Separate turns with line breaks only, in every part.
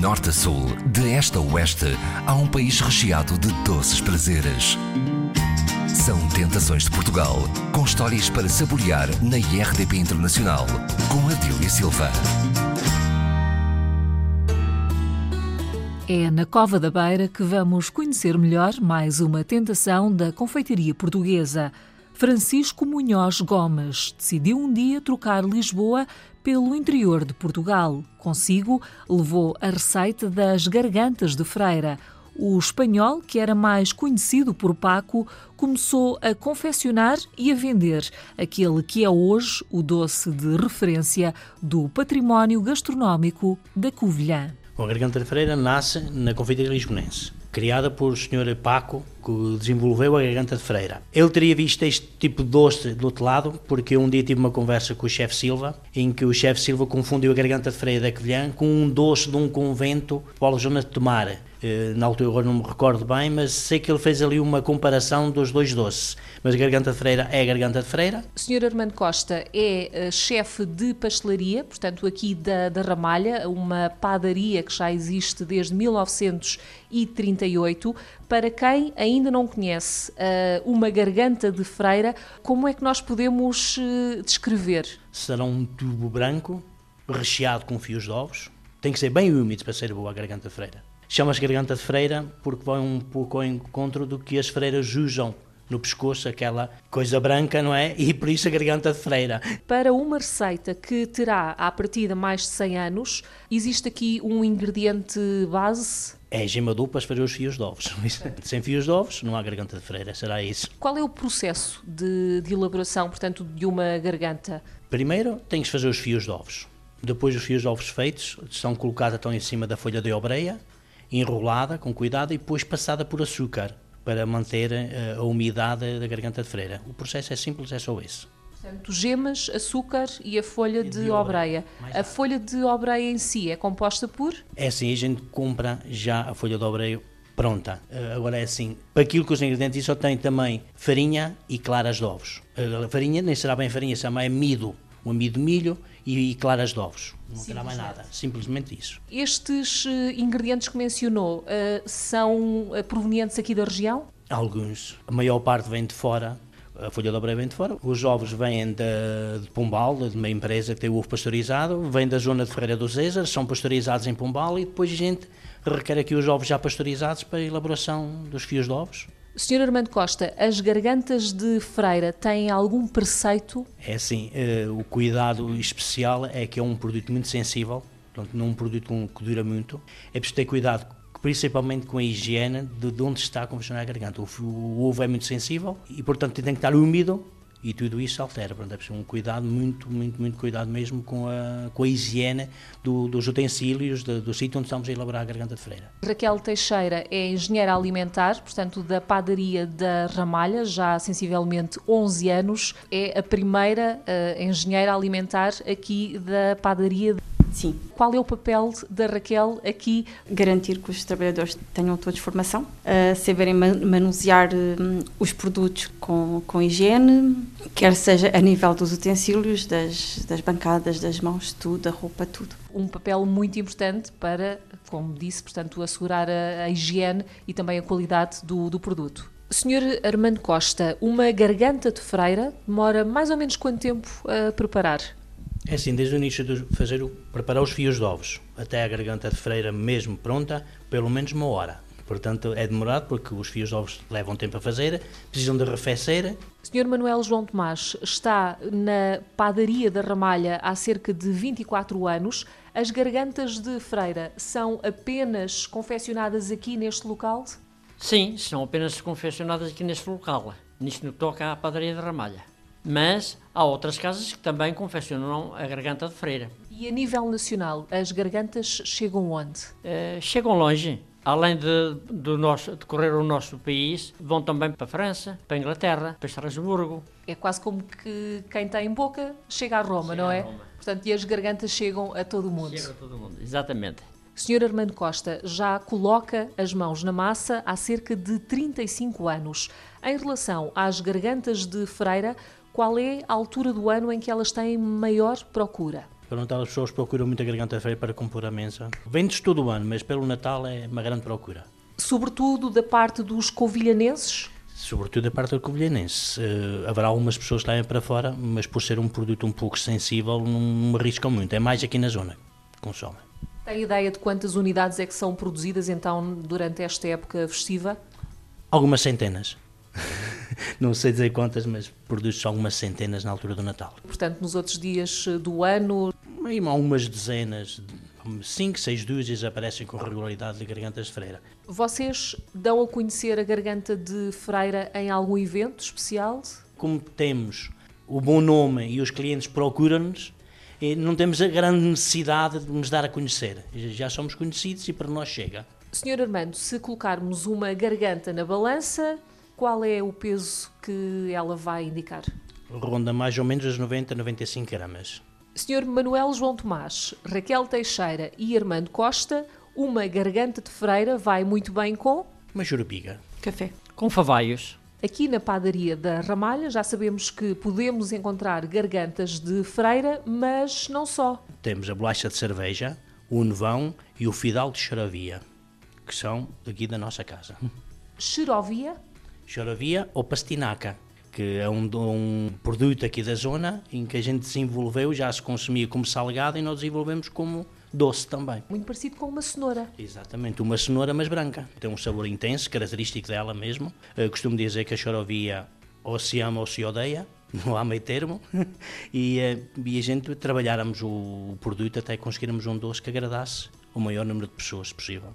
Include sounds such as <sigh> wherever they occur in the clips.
norte a sul, de este a oeste, há um país recheado de doces prazeres. São Tentações de Portugal, com histórias para saborear na IRDP Internacional, com Adília Silva.
É na Cova da Beira que vamos conhecer melhor mais uma tentação da confeitaria portuguesa. Francisco Munhoz Gomes decidiu um dia trocar Lisboa pelo interior de Portugal. Consigo, levou a receita das gargantas de freira. O espanhol, que era mais conhecido por Paco, começou a confeccionar e a vender aquele que é hoje o doce de referência do património gastronómico da Covilhã.
A garganta de freira nasce na confeitaria lisbonense criada por o Sr. Paco, que desenvolveu a garganta de freira. Ele teria visto este tipo de doce do outro lado, porque um dia tive uma conversa com o chefe Silva, em que o chefe Silva confundiu a garganta de freira da Covilhã com um doce de um convento, Paulo Jonas de Tomar. Eh, na altura agora não me recordo bem, mas sei que ele fez ali uma comparação dos dois doces. Mas a garganta de freira é a garganta de freira.
O Sr. Armando Costa é uh, chefe de pastelaria, portanto aqui da, da Ramalha, uma padaria que já existe desde 1938. Para quem ainda não conhece uh, uma garganta de freira, como é que nós podemos descrever?
Será um tubo branco recheado com fios de ovos. Tem que ser bem úmido para ser boa a garganta de freira Chama-se garganta de freira porque vai um pouco ao encontro do que as freiras usam no pescoço, aquela coisa branca, não é? E por isso a garganta de freira.
Para uma receita que terá à partida mais de 100 anos, existe aqui um ingrediente base?
É gema dupla para fazer os fios de ovos. <laughs> Sem fios de ovos não há garganta de freira, será isso.
Qual é o processo de, de elaboração, portanto, de uma garganta?
Primeiro tens de fazer os fios de ovos. Depois os fios de ovos feitos são colocados então em cima da folha de obreia enrolada com cuidado e depois passada por açúcar para manter eh, a umidade da garganta de freira. O processo é simples, é só esse.
Portanto, gemas, açúcar e a folha de, de obreia. A folha de obreia em si é composta por?
É assim, a gente compra já a folha de obreia pronta. Eh, agora é assim, para aquilo que os ingredientes só tem também farinha e claras de ovos. A farinha nem será bem farinha, será amido, um amido de milho e, e claras de ovos. Não terá mais nada, simplesmente isso.
Estes uh, ingredientes que mencionou uh, são uh, provenientes aqui da região?
Alguns. A maior parte vem de fora. A folha de obreia vem de fora. Os ovos vêm de, de Pombal, de uma empresa que tem o ovo pasteurizado. Vêm da zona de Ferreira do César, são pasteurizados em Pombal e depois a gente requer aqui os ovos já pasteurizados para a elaboração dos fios de ovos.
Sr. Armando Costa, as gargantas de freira têm algum preceito?
É assim, uh, o cuidado especial é que é um produto muito sensível, portanto, não é um produto que dura muito. É preciso ter cuidado principalmente com a higiene de, de onde está a confeccionar a garganta. O, ovo é muito sensível e, portanto, tem que estar úmido e tudo isso altera. Portanto, é preciso um cuidado, muito, muito, muito cuidado mesmo com a, com a higiene do, dos utensílios, do, do sítio onde estamos a elaborar a garganta de freira.
Raquel Teixeira é engenheira alimentar, portanto, da padaria da Ramalha, já há sensivelmente 11 anos. É a primeira uh, engenheira alimentar aqui da padaria
Sim.
Qual é o papel da Raquel aqui?
Garantir que os trabalhadores tenham todos formação, uh, saberem manusear uh, os produtos com, com higiene, quer seja a nível dos utensílios, das, das bancadas, das mãos, tudo, da roupa, tudo.
Um papel muito importante para, como disse, portanto, assegurar a, a higiene e também a qualidade do, do produto. Senhor Armando Costa, uma garganta de freira demora mais ou menos quanto tempo a preparar?
É assim, desde o início de fazer o, preparar os fios de ovos até a garganta de freira mesmo pronta, pelo menos uma hora. Portanto, é demorado porque os fios de ovos levam tempo a fazer, precisam de arrefecer.
Sr. Manuel João Tomás está na padaria da Ramalha há cerca de 24 anos. As gargantas de freira são apenas confeccionadas aqui neste local?
Sim, são apenas confeccionadas aqui neste local. Nisto no que toca à padaria da Ramalha mas há outras casas que também confeccionam a garganta de freira.
E a nível nacional, as gargantas chegam onde?
Uh, chegam longe. Além de, do nosso, de correr o nosso país, vão também para a França, para a Inglaterra, para Estrasburgo.
É quase como que quem tem boca chega a Roma, chega não é? Roma. Portanto, e as gargantas chegam a todo o mundo.
Chega a todo o mundo, exatamente.
Sr. Armando Costa já coloca as mãos na massa há cerca de 35 anos. Em relação às gargantas de freira, qual é a altura do ano em que elas têm maior procura?
Para o Natal as pessoas procuram muito a garganta de freira para compor a mesa. Vendes todo o ano, mas pelo Natal é uma grande procura.
Sobretudo da parte dos covilhanenses?
Sobretudo da parte do covilhanense. Uh, haverá algumas pessoas que saem para fora, mas por ser um produto um pouco sensível, não arriscam muito. É mais aqui na zona que consomem.
Tem ideia de quantas unidades é que são produzidas então durante esta época festiva?
Algumas centenas. <laughs> não sei dizer quantas, mas produz-se algumas centenas na altura do Natal.
Portanto, nos outros dias do ano?
Aí, algumas dezenas, cinco, seis dúzias aparecem com regularidade de gargantas de freira.
Vocês dão a conhecer a garganta de freira em algum evento especial?
Como temos o bom nome e os clientes procuram-nos, não temos a grande necessidade de nos dar a conhecer. Já somos conhecidos e para nós chega.
Senhor Armando, se colocarmos uma garganta na balança, qual é o peso que ela vai indicar?
Ronda mais ou menos as 90, 95 gramas.
Senhor Manuel João Tomás, Raquel Teixeira e Armando Costa, uma garganta de freira vai muito bem com?
Uma jurupiga.
Café.
Com favaios.
Aqui na padaria da Ramalha já sabemos que podemos encontrar gargantas de freira, mas não só.
Temos a bolacha de cerveja, o nevão e o fidal de chorovia, que são aqui da nossa casa.
Xerovia?
Chorovia ou pastinaca, que é um, um, produto aqui da zona em que a gente desenvolveu, já se consumia como salgado e nós desenvolvemos como doce também.
Muito parecido com uma cenoura.
Exatamente, uma cenoura mas branca. Tem um sabor intenso, característico dela mesmo. Eu costumo dizer que a chorovia ou se ama ou se odeia, <laughs> não há meio termo. <laughs> e, eh, e a gente trabalháramos o produto até conseguirmos um doce que agradasse o maior número de pessoas possível.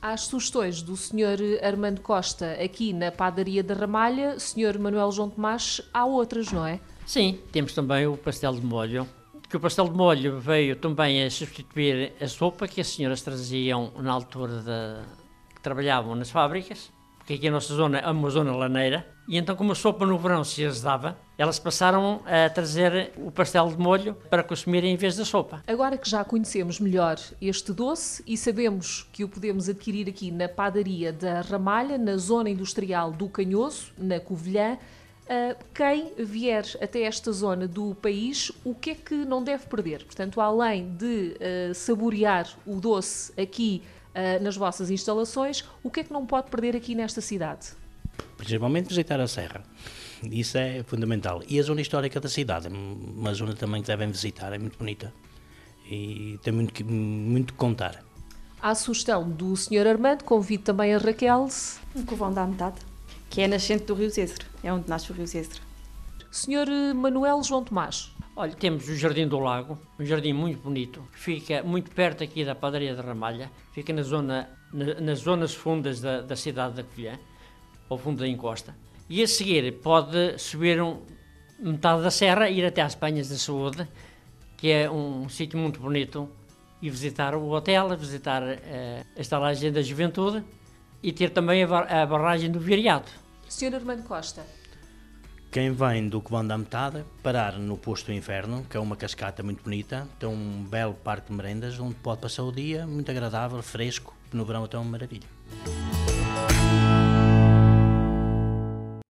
Às sugestões do Sr. Armando Costa aqui na padaria da Ramalha, Sr. Manuel João Tomás, há outras, não é?
Sim, temos também o pastel de molho, que o pastel de molho veio também a substituir a sopa que as senhoras traziam na altura de, que trabalhavam nas fábricas, porque aqui a nossa zona é uma zona laneira, e então como a sopa no verão se as dava, elas passaram a trazer o pastel de molho para consumir em vez da sopa.
Agora que já conhecemos melhor este doce e sabemos que o podemos adquirir aqui na padaria da Ramalha, na zona industrial do Canhoso, na Covilhã, Uh, quem vier até esta zona do país, o que é que não deve perder? Portanto, além de uh, saborear o doce aqui uh, nas vossas instalações, o que é que não pode perder aqui nesta cidade?
Principalmente visitar a Serra. Isso é fundamental. E a zona histórica da cidade, uma zona também que devem visitar, é muito bonita e tem muito que muito contar.
À sugestão do Sr. Armando, convido também a Raquel.
Um covão da metade que é nascente do Rio Zézere, é onde nasce o Rio.
Senhor eh, Manuel João Tomás.
Olha, temos o Jardim do Lago, um jardim muito bonito, fica muito perto aqui da padaria de Ramalha, fica na zona, na, nas zonas fundas da, da cidade da Covilhã, ao fundo da encosta. E a seguir pode subir um, metade da serra e ir até às Penhas da Saúde, que é um sítio muito bonito, e visitar o hotel, visitar uh, a estalagem da juventude e ter também a, barragem do Viriato.
Sr. Armando Costa.
Quem vem do Comando da Metade, parar no Posto do Inferno, que é uma cascata muito bonita, tem um belo parque de merendas onde pode passar o dia, muito agradável, fresco, no verão até uma maravilha.